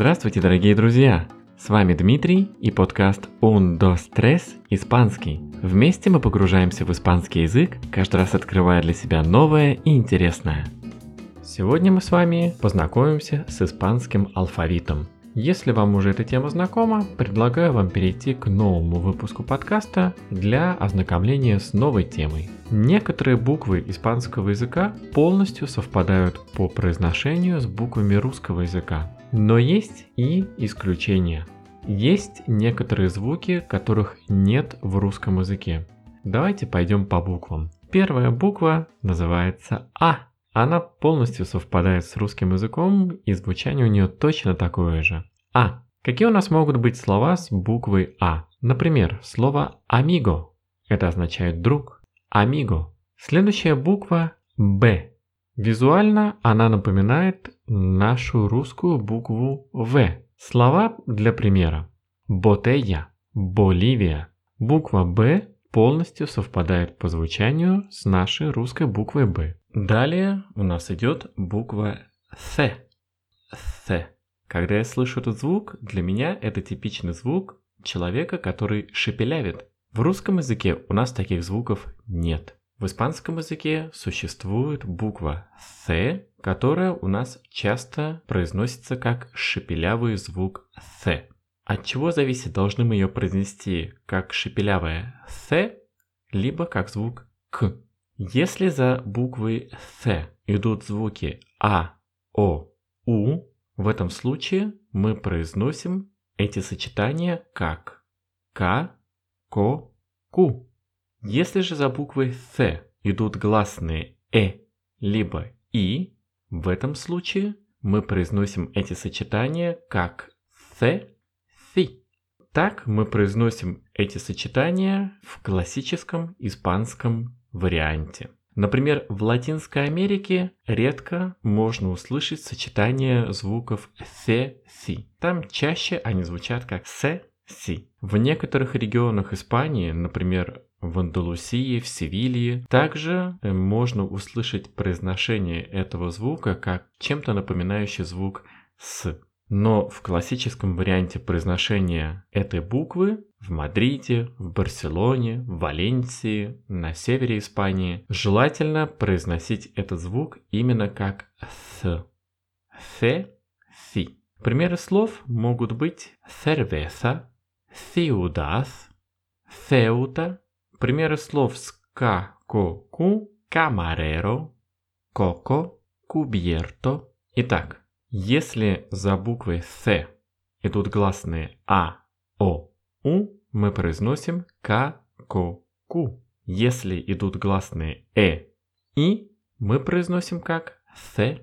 Здравствуйте, дорогие друзья! С вами Дмитрий и подкаст Un, dos, tres испанский. Вместе мы погружаемся в испанский язык, каждый раз открывая для себя новое и интересное. Сегодня мы с вами познакомимся с испанским алфавитом. Если вам уже эта тема знакома, предлагаю вам перейти к новому выпуску подкаста для ознакомления с новой темой. Некоторые буквы испанского языка полностью совпадают по произношению с буквами русского языка. Но есть и исключения. Есть некоторые звуки, которых нет в русском языке. Давайте пойдем по буквам. Первая буква называется А. Она полностью совпадает с русским языком, и звучание у нее точно такое же. А. Какие у нас могут быть слова с буквой А? Например, слово «амиго». Это означает «друг». «Амиго». Следующая буква Б. Визуально она напоминает нашу русскую букву В. Слова для примера. Ботея, Боливия. Буква Б полностью совпадает по звучанию с нашей русской буквой Б. Далее у нас идет буква С. С. Когда я слышу этот звук, для меня это типичный звук человека, который шепелявит. В русском языке у нас таких звуков нет. В испанском языке существует буква «th», которая у нас часто произносится как шепелявый звук «th». От чего зависит, должны мы ее произнести как шепелявое «th», либо как звук «к». Если за буквой «th» идут звуки «а», «о», «у», в этом случае мы произносим эти сочетания как «к», «ко», «ку». Если же за буквой «th» идут гласные «э» либо «и», в этом случае мы произносим эти сочетания как «th», «thi». Так мы произносим эти сочетания в классическом испанском варианте. Например, в Латинской Америке редко можно услышать сочетание звуков «the», «si». Там чаще они звучат как «se», «si». В некоторых регионах Испании, например, в Андалусии, в Севилье. Также э, можно услышать произношение этого звука как чем-то напоминающий звук «с». Но в классическом варианте произношения этой буквы в Мадриде, в Барселоне, в Валенсии, на севере Испании желательно произносить этот звук именно как «th». «Th», «thi». Примеры слов могут быть cerveza, ciudad, ceuta, Примеры слов с «ка», «ко», «ку», «камареро», «коко», «кубьерто». Итак, если за буквой «th» идут гласные «а», «о», «у», мы произносим «ка», «ко», «ку». Если идут гласные «э», «и», мы произносим как «th»,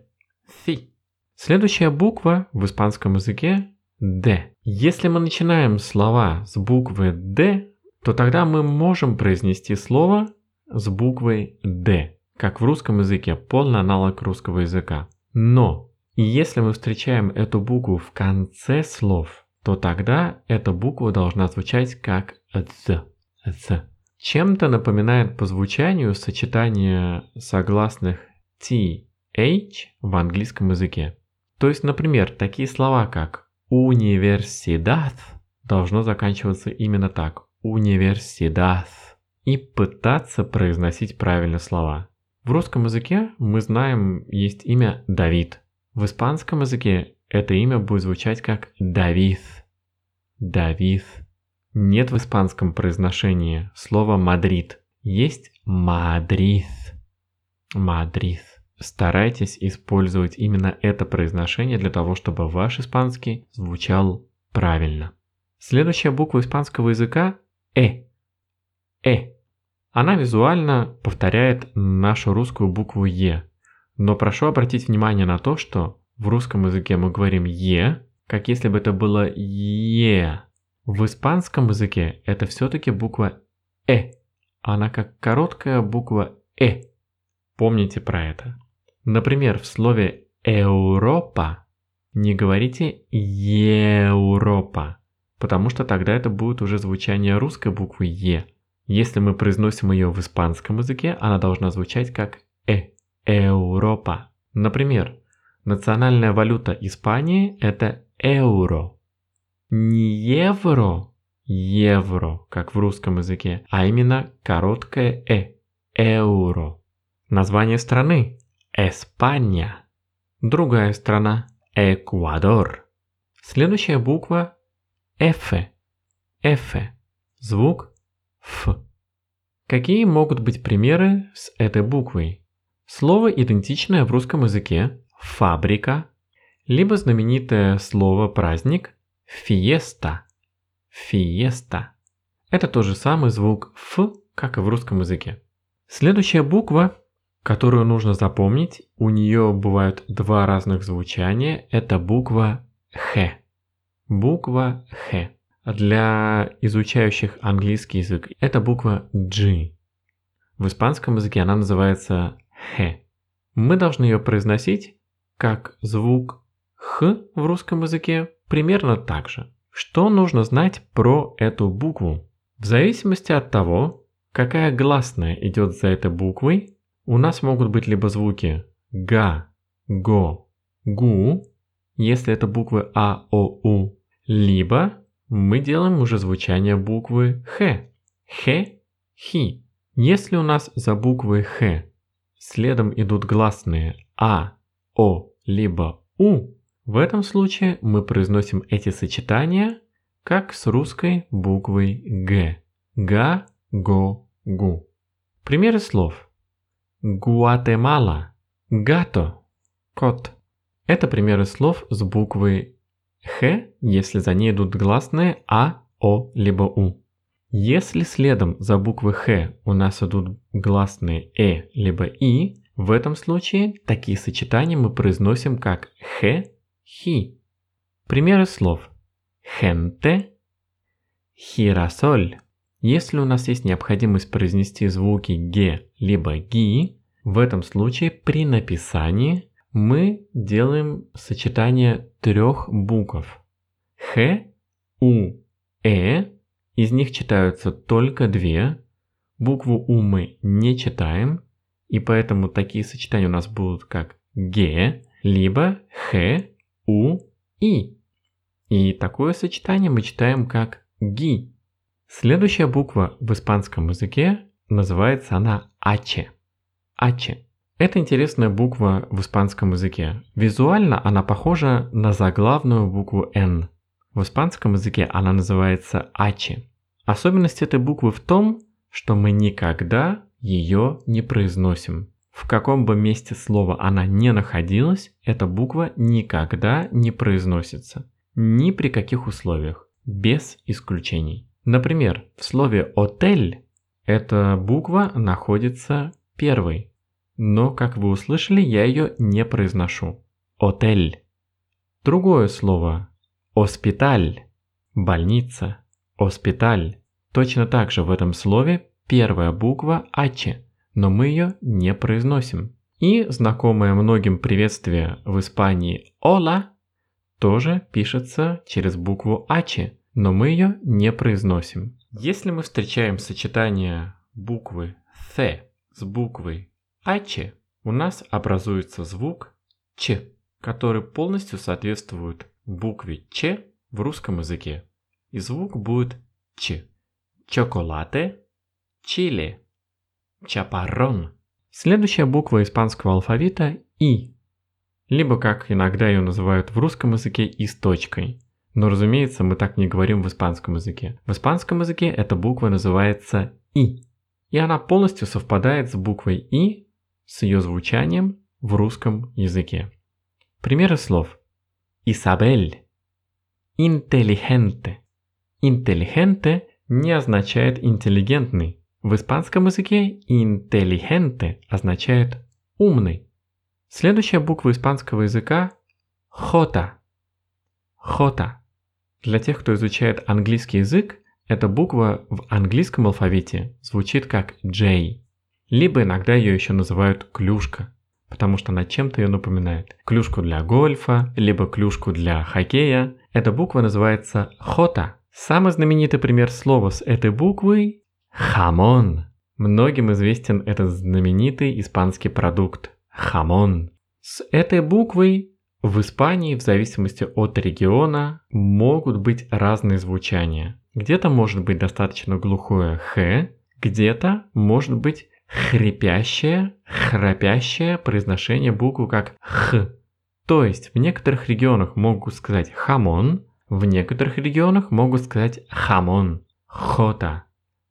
«thi». Следующая буква в испанском языке – «д». Если мы начинаем слова с буквы «д», то тогда мы можем произнести слово с буквой «д», как в русском языке, полный аналог русского языка. Но если мы встречаем эту букву в конце слов, то тогда эта буква должна звучать как «ц». «ц». Чем-то напоминает по звучанию сочетание согласных T, H в английском языке. То есть, например, такие слова как «универсидад» должно заканчиваться именно так универсидад и пытаться произносить правильно слова. В русском языке мы знаем, есть имя Давид. В испанском языке это имя будет звучать как David. David. Нет в испанском произношении слова Мадрид. Есть Madrid. Madrid. Старайтесь использовать именно это произношение для того, чтобы ваш испанский звучал правильно. Следующая буква испанского языка Э. Э. Она визуально повторяет нашу русскую букву Е. Но прошу обратить внимание на то, что в русском языке мы говорим Е, как если бы это было Е. В испанском языке это все-таки буква Э. Она как короткая буква Э. Помните про это. Например, в слове Европа не говорите Европа потому что тогда это будет уже звучание русской буквы Е. Если мы произносим ее в испанском языке, она должна звучать как Э. Европа. Например, национальная валюта Испании – это Euro. Не евро, евро, как в русском языке, а именно короткое «э» – euro. Название страны – Эспания. Другая страна – Эквадор. Следующая буква – F. F. Звук F. Какие могут быть примеры с этой буквой? Слово, идентичное в русском языке – фабрика, либо знаменитое слово «праздник» – фиеста. Фиеста. Это тот же самый звук «ф», как и в русском языке. Следующая буква, которую нужно запомнить, у нее бывают два разных звучания, это буква «х». Буква «х». Для изучающих английский язык это буква G. В испанском языке она называется «х». Мы должны ее произносить как звук «х» в русском языке примерно так же. Что нужно знать про эту букву? В зависимости от того, какая гласная идет за этой буквой, у нас могут быть либо звуки га, го, гу, если это буквы а, о, у, либо мы делаем уже звучание буквы х, х, хи. Если у нас за буквой х следом идут гласные а, о, либо у, в этом случае мы произносим эти сочетания как с русской буквой г. Га, го, гу. Примеры слов. Гуатемала. Гато. Кот. Это примеры слов с буквой Х, если за ней идут гласные А, О, либо У. Если следом за буквой Х у нас идут гласные Э, либо И, в этом случае такие сочетания мы произносим как Х, Хи. Примеры слов. Gente, Хиросоль. Если у нас есть необходимость произнести звуки г либо ги, в этом случае при написании мы делаем сочетание трех букв. Х, У, Э. Из них читаются только две. Букву У мы не читаем, и поэтому такие сочетания у нас будут как Г, либо Х, У, И. И такое сочетание мы читаем как ги. Следующая буква в испанском языке называется она H. H. Это интересная буква в испанском языке. Визуально она похожа на заглавную букву N. В испанском языке она называется H. Особенность этой буквы в том, что мы никогда ее не произносим. В каком бы месте слова она не находилась, эта буква никогда не произносится. Ни при каких условиях, без исключений. Например, в слове «отель» эта буква находится первой, но, как вы услышали, я ее не произношу. Отель. Другое слово «оспиталь» – больница, «оспиталь». Точно так же в этом слове первая буква «аче», но мы ее не произносим. И знакомое многим приветствие в Испании «Ола» тоже пишется через букву «ачи», но мы ее не произносим. Если мы встречаем сочетание буквы «th» с буквой «ачи», у нас образуется звук «ч», который полностью соответствует букве «ч» в русском языке. И звук будет «ч». Чоколате, чили, чапаррон. Следующая буква испанского алфавита «и» либо как иногда ее называют в русском языке и с точкой. Но разумеется, мы так не говорим в испанском языке. В испанском языке эта буква называется «и». И она полностью совпадает с буквой «и», с ее звучанием в русском языке. Примеры слов. Исабель. Интелигенте. Интелигенте не означает интеллигентный. В испанском языке интелигенте означает умный. Следующая буква испанского языка – хота. Хота. Для тех, кто изучает английский язык, эта буква в английском алфавите звучит как J. Либо иногда ее еще называют клюшка, потому что она чем-то ее напоминает. Клюшку для гольфа, либо клюшку для хоккея. Эта буква называется хота. Самый знаменитый пример слова с этой буквой – хамон. Многим известен этот знаменитый испанский продукт Хамон. С этой буквой В Испании в зависимости от региона могут быть разные звучания. Где-то может быть достаточно глухое «х», где-то может быть хрипящее, храпящее произношение буквы как «х». То есть в некоторых регионах могут сказать «jamón», в некоторых регионах могут сказать «jamón», «jota»,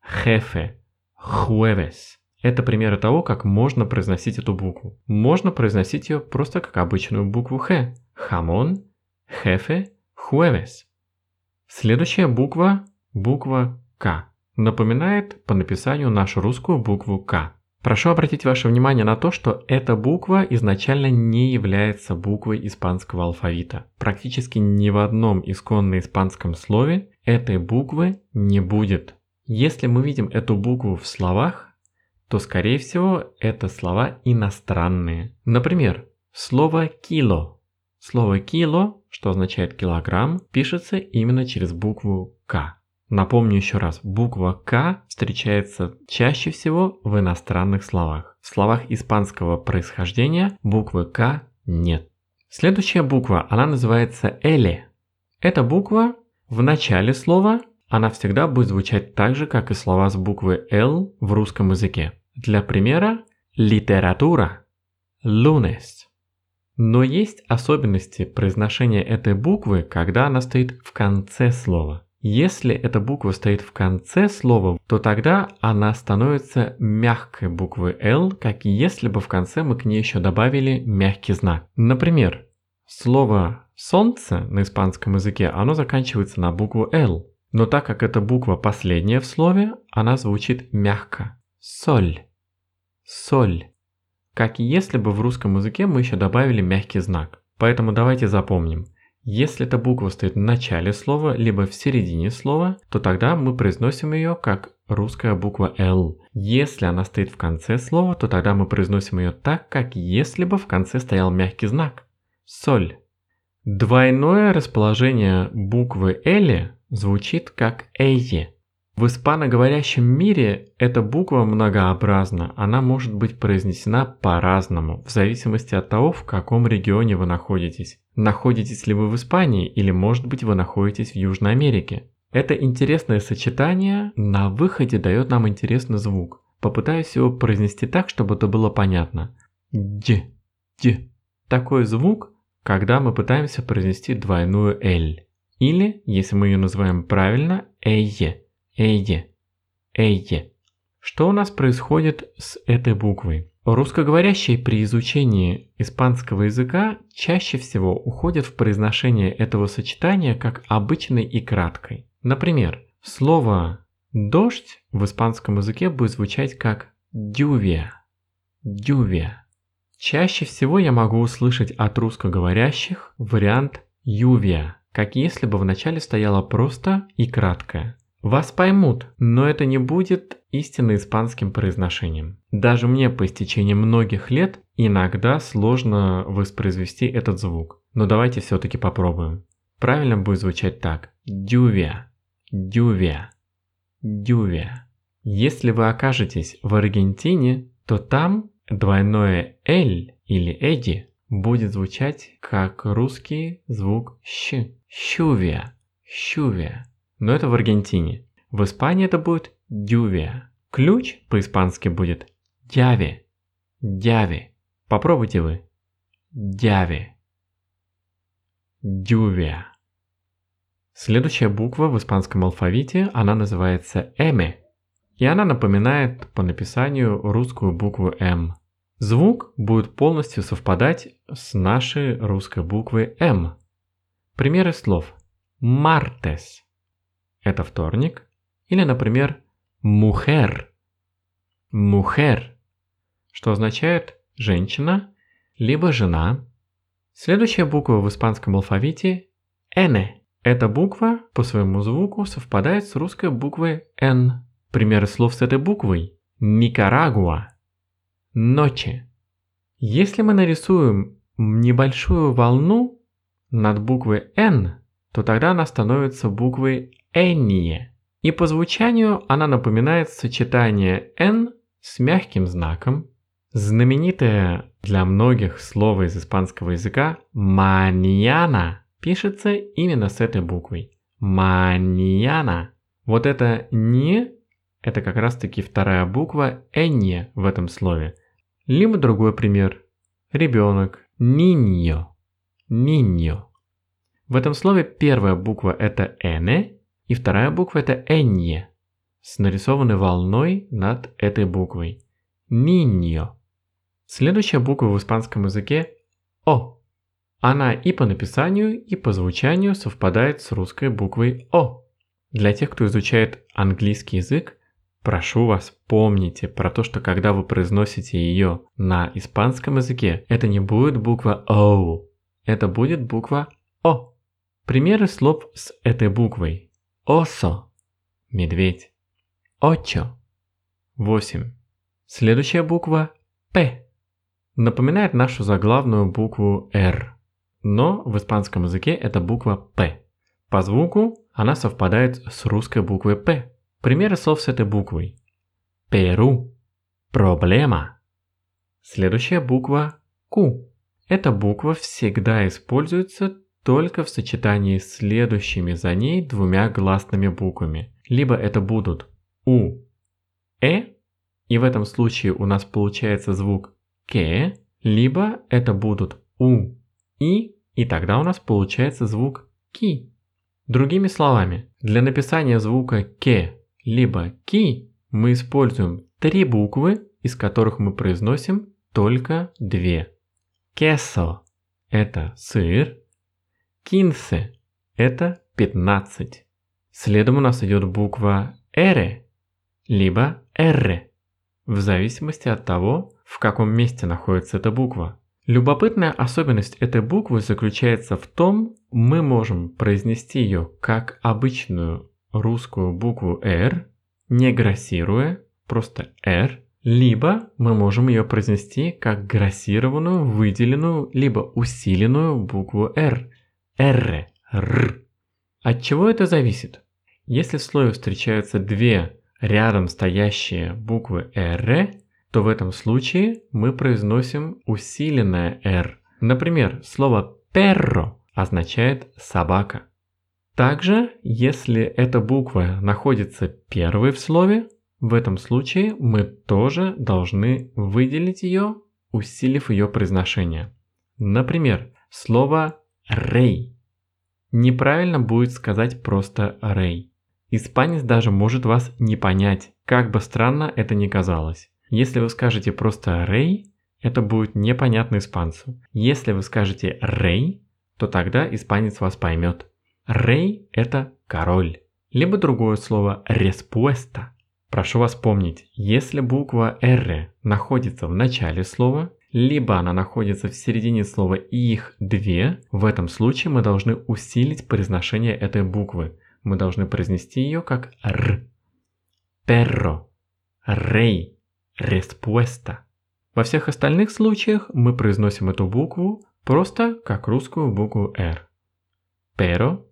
«jefe», «jueves». Это примеры того, как можно произносить эту букву. Можно произносить ее просто как обычную букву «х». «Jamón», «jefe», «jueves». Следующая буква – буква «к». Напоминает по написанию нашу русскую букву «к». Прошу обратить ваше внимание на то, что эта буква изначально не является буквой испанского алфавита. Практически ни в одном исконно испанском слове этой буквы не будет. Если мы видим эту букву в словах, то скорее всего это слова иностранные. Например, слово «кило». Слово «кило», что означает килограмм, пишется именно через букву «к». Напомню еще раз, буква «К» встречается чаще всего в иностранных словах. В словах испанского происхождения буквы «К» нет. Следующая буква, она называется «Эле». Эта буква в начале слова, она всегда будет звучать так же, как и слова с буквы «Л» в русском языке. Для примера, литература, lunes. Но есть особенности произношения этой буквы, когда она стоит в конце слова. Если эта буква стоит в конце слова, то тогда она становится мягкой буквой L, как если бы в конце мы к ней еще добавили мягкий знак. Например, слово «солнце» на испанском языке, оно заканчивается на букву L. Но так как эта буква последняя в слове, она звучит мягко. Соль. Соль. Как если бы в русском языке мы еще добавили мягкий знак. Поэтому давайте запомним – если эта буква стоит в начале слова, либо в середине слова, то тогда мы произносим ее как русская буква L. Если она стоит в конце слова, то тогда мы произносим ее так, как если бы в конце стоял мягкий знак. Соль. Двойное расположение буквы L звучит как «эйе». В испаноговорящем мире эта буква многообразна, она может быть произнесена по-разному, в зависимости от того, в каком регионе вы находитесь. Находитесь ли вы в Испании или может быть вы находитесь в Южной Америке. Это интересное сочетание на выходе дает нам интересный звук. Попытаюсь его произнести так, чтобы это было понятно. Дж, дж. Такой звук, когда мы пытаемся произнести двойную «л». Или, если мы ее называем правильно, «эйе». Эйе. Эйе. Что у нас происходит с этой буквой? Русскоговорящие при изучении испанского языка чаще всего уходят в произношение этого сочетания как обычной и краткой. Например, слово «дождь» в испанском языке будет звучать как «дювия». «Дювия». Чаще всего я могу услышать от русскоговорящих вариант «ювия», как если бы в начале стояло просто и краткое. Вас поймут, но это не будет истинно испанским произношением. Даже мне по истечении многих лет иногда сложно воспроизвести этот звук. Но давайте все-таки попробуем. Правильно будет звучать так. Дювия, дювия, дювия. Если вы окажетесь в Аргентине, то там двойное «л» или «эди» будет звучать как русский звук «щ». Щувия, щувия. Но это в Аргентине. В Испании это будет дювия. Ключ по-испански будет дяви. Дяви. Попробуйте вы. Дяви. Дювия. Следующая буква в испанском алфавите, она называется «эме». И она напоминает по написанию русскую букву «М». Звук будет полностью совпадать с нашей русской буквой «М». Примеры слов. Мартес это вторник. Или, например, мухер. Мухер, что означает женщина, либо жена. Следующая буква в испанском алфавите – «эне». Эта буква по своему звуку совпадает с русской буквой «н». Примеры слов с этой буквой – Никарагуа, ночи. Если мы нарисуем небольшую волну над буквой «н», то тогда она становится буквой «энnie». И по звучанию она напоминает сочетание «н» с мягким знаком, Знаменитое для многих слово из испанского языка «маньяна» пишется именно с этой буквой. «Маньяна». Вот это «не» – это как раз-таки вторая буква «энье» в этом слове. Либо другой пример. Ребенок. «Ниньо». «Ниньо». В этом слове первая буква – это «эне», и вторая буква – это «энье», с нарисованной волной над этой буквой. «Ниньо». Следующая буква в испанском языке – О. Она и по написанию, и по звучанию совпадает с русской буквой О. Для тех, кто изучает английский язык, прошу вас, помните про то, что когда вы произносите ее на испанском языке, это не будет буква О, это будет буква О. Примеры слов с этой буквой. Осо – медведь. Очо – восемь. Следующая буква – П напоминает нашу заглавную букву R, но в испанском языке это буква P. По звуку она совпадает с русской буквой П. Примеры слов с этой буквой. Перу. Проблема. Следующая буква Q. Эта буква всегда используется только в сочетании с следующими за ней двумя гласными буквами. Либо это будут У, Э, и в этом случае у нас получается звук к, либо это будут у, и, и тогда у нас получается звук ки. Другими словами, для написания звука к, либо ки мы используем три буквы, из которых мы произносим только две. Queso – это сыр, quince – это 15. Следом у нас идет буква R, либо R, в зависимости от того, в каком месте находится эта буква. Любопытная особенность этой буквы заключается в том, мы можем произнести ее как обычную русскую букву R, не грассируя, просто R, либо мы можем ее произнести как грассированную, выделенную, либо усиленную букву R, R, R. От чего это зависит? Если в слове встречаются две рядом стоящие буквы R, то в этом случае мы произносим усиленное R. Например, слово perro означает собака. Также, если эта буква находится первой в слове, в этом случае мы тоже должны выделить ее, усилив ее произношение. Например, слово «рей». Неправильно будет сказать просто «рей». Испанец даже может вас не понять, как бы странно это ни казалось. Если вы скажете просто «рей», это будет непонятно испанцу. Если вы скажете «рей», то тогда испанец вас поймет. «Рей» – это король. Либо другое слово «респуэста». Прошу вас помнить, если буква «р» находится в начале слова, либо она находится в середине слова их две, в этом случае мы должны усилить произношение этой буквы. Мы должны произнести ее как «р». Перро, рей, respuesta. Во всех остальных случаях мы произносим эту букву просто как русскую букву R. Pero,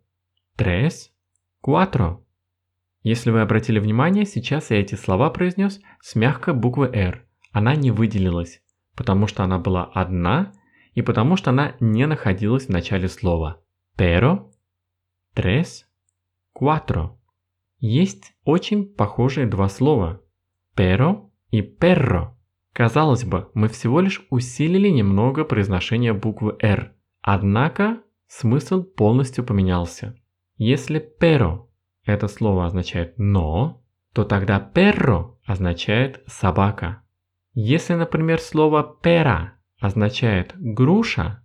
tres, cuatro. Если вы обратили внимание, сейчас я эти слова произнес с мягкой буквы R. Она не выделилась, потому что она была одна и потому что она не находилась в начале слова. Pero, tres, cuatro. Есть очень похожие два слова. Pero и перро. Казалось бы, мы всего лишь усилили немного произношение буквы R, однако смысл полностью поменялся. Если перо это слово означает «но», то тогда перро означает «собака». Если, например, слово «пера» означает «груша»,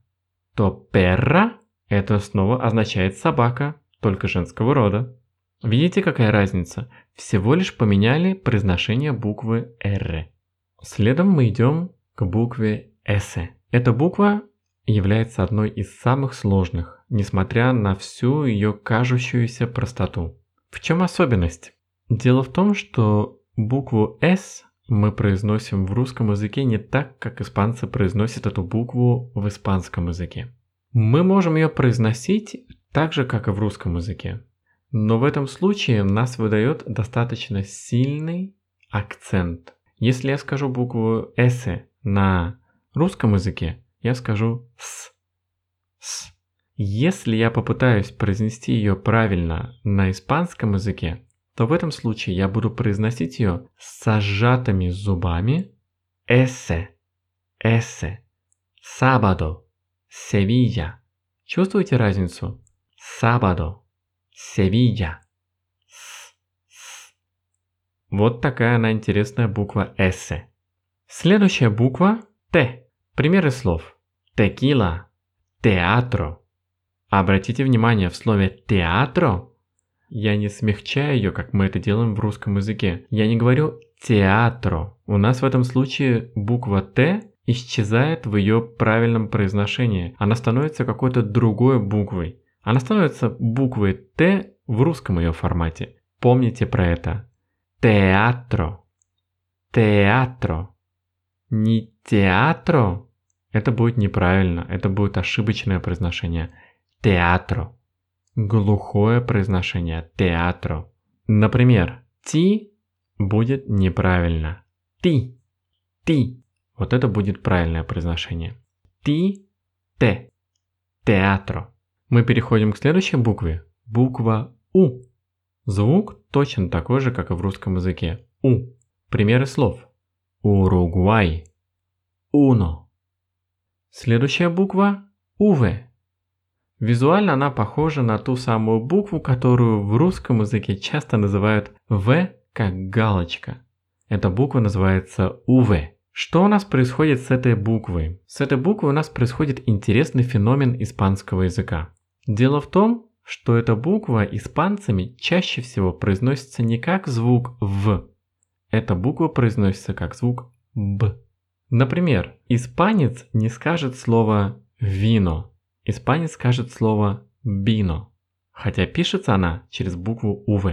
то «перра» это снова означает «собака», только женского рода. Видите, какая разница? Всего лишь поменяли произношение буквы R. Следом мы идем к букве S. Эта буква является одной из самых сложных, несмотря на всю ее кажущуюся простоту. В чем особенность? Дело в том, что букву S мы произносим в русском языке не так, как испанцы произносят эту букву в испанском языке. Мы можем ее произносить так же, как и в русском языке. Но в этом случае нас выдает достаточно сильный акцент. Если я скажу букву «с» на русском языке я скажу «с». «с». Если я попытаюсь произнести ее правильно на испанском языке, то в этом случае я буду произносить ее с сжатыми зубами «эсе», «эсе», «сабадо», «севилья». Чувствуете разницу? «Сабадо», «севилья». Вот такая она интересная буква «эсе». Следующая буква «Т». Примеры слов. Текила, театро. Обратите внимание, в слове «театро» я не смягчаю ее, как мы это делаем в русском языке. Я не говорю «театро». У нас в этом случае буква «т» исчезает в ее правильном произношении. Она становится какой-то другой буквой. Она становится буквой «т» в русском ее формате. Помните про это. Театро. Театро не театро, это будет неправильно, это будет ошибочное произношение. Театро. Глухое произношение. Театро. Например, ти будет неправильно. Ти. Ти. Вот это будет правильное произношение. Ти. Те. Театро. Мы переходим к следующей букве. Буква У. Звук точно такой же, как и в русском языке. У. Примеры слов. Уругвай. Уно. Следующая буква – УВ. Визуально она похожа на ту самую букву, которую в русском языке часто называют В как галочка. Эта буква называется УВ. Что у нас происходит с этой буквой? С этой буквой у нас происходит интересный феномен испанского языка. Дело в том, что эта буква испанцами чаще всего произносится не как звук «в», эта буква произносится как звук «б». Например, испанец не скажет слово «вино», испанец скажет слово «бино», хотя пишется она через букву «ув».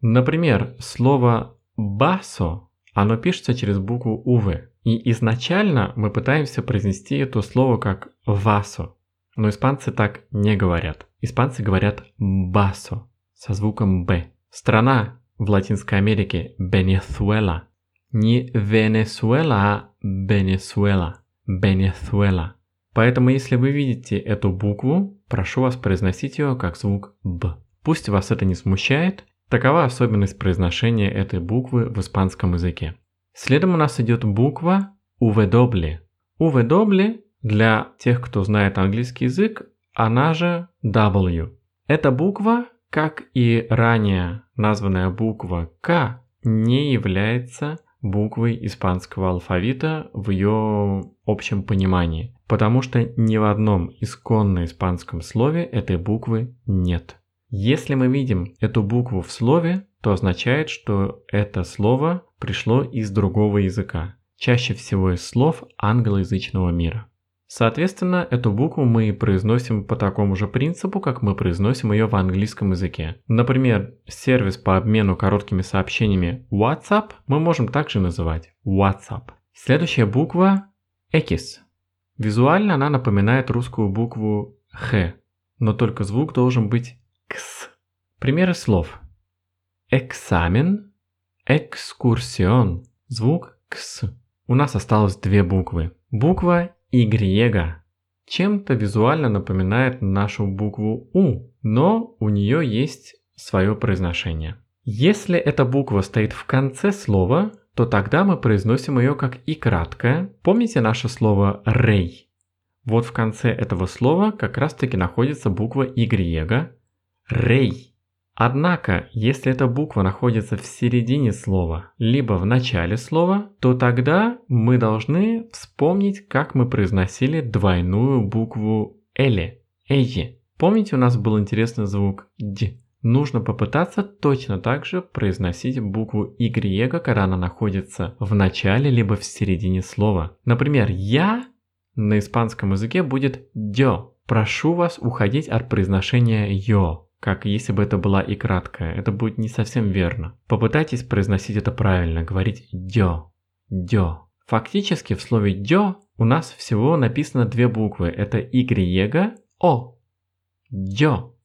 Например, слово «басо» оно пишется через букву «ув», и изначально мы пытаемся произнести это слово как «васо», но испанцы так не говорят. Испанцы говорят «басо» со звуком «б». Страна в Латинской Америке Венесуэла. Не Венесуэла, а Венесуэла. Венесуэла. Поэтому если вы видите эту букву, прошу вас произносить ее как звук «б». Пусть вас это не смущает, такова особенность произношения этой буквы в испанском языке. Следом у нас идет буква «уведобли». «Уведобли» для тех, кто знает английский язык, она же W. Эта буква как и ранее названная буква К не является буквой испанского алфавита в ее общем понимании, потому что ни в одном исконно испанском слове этой буквы нет. Если мы видим эту букву в слове, то означает, что это слово пришло из другого языка, чаще всего из слов англоязычного мира. Соответственно, эту букву мы произносим по такому же принципу, как мы произносим ее в английском языке. Например, сервис по обмену короткими сообщениями WhatsApp мы можем также называть WhatsApp. Следующая буква X. Визуально она напоминает русскую букву Х, но только звук должен быть Кс. Примеры слов. Экзамен, экскурсион. Звук Кс. У нас осталось две буквы. Буква Y чем-то визуально напоминает нашу букву У, но у нее есть свое произношение. Если эта буква стоит в конце слова, то тогда мы произносим ее как и краткое. Помните наше слово «рей»? Вот в конце этого слова как раз таки находится буква Y. Рей. Однако, если эта буква находится в середине слова, либо в начале слова, то тогда мы должны вспомнить, как мы произносили двойную букву «эле», «эйе». Помните, у нас был интересный звук «д». Нужно попытаться точно так же произносить букву Y, когда она находится в начале либо в середине слова. Например, «я» на испанском языке будет «дё». Прошу вас уходить от произношения «ё» как если бы это была и краткая. Это будет не совсем верно. Попытайтесь произносить это правильно, говорить «дё», «дё». Фактически в слове «дё» у нас всего написано две буквы. Это Y, О. «Дё»,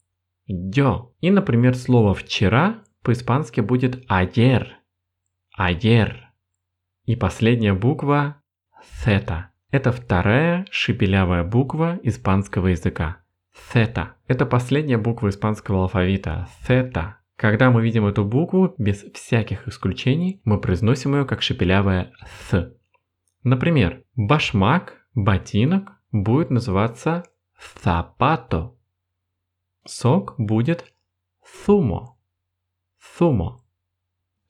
«дё». И, например, слово «вчера» по-испански будет «ayer», «ayer». И последняя буква Theta. Это вторая шепелявая буква испанского языка. Theta. Это последняя буква испанского алфавита. Theta. Когда мы видим эту букву, без всяких исключений, мы произносим ее как шепелявая «th». Например, башмак, ботинок будет называться «zapato». Сок будет «zumo». «Zumo».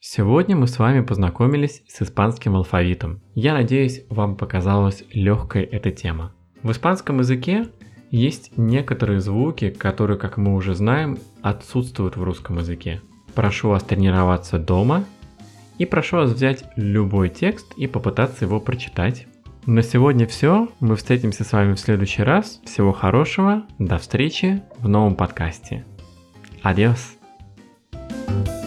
Сегодня мы с вами познакомились с испанским алфавитом. Я надеюсь, вам показалась легкой эта тема. В испанском языке есть некоторые звуки, которые, как мы уже знаем, отсутствуют в русском языке. Прошу вас тренироваться дома и прошу вас взять любой текст и попытаться его прочитать. На сегодня все. Мы встретимся с вами в следующий раз. Всего хорошего. До встречи в новом подкасте. Адиос. thank you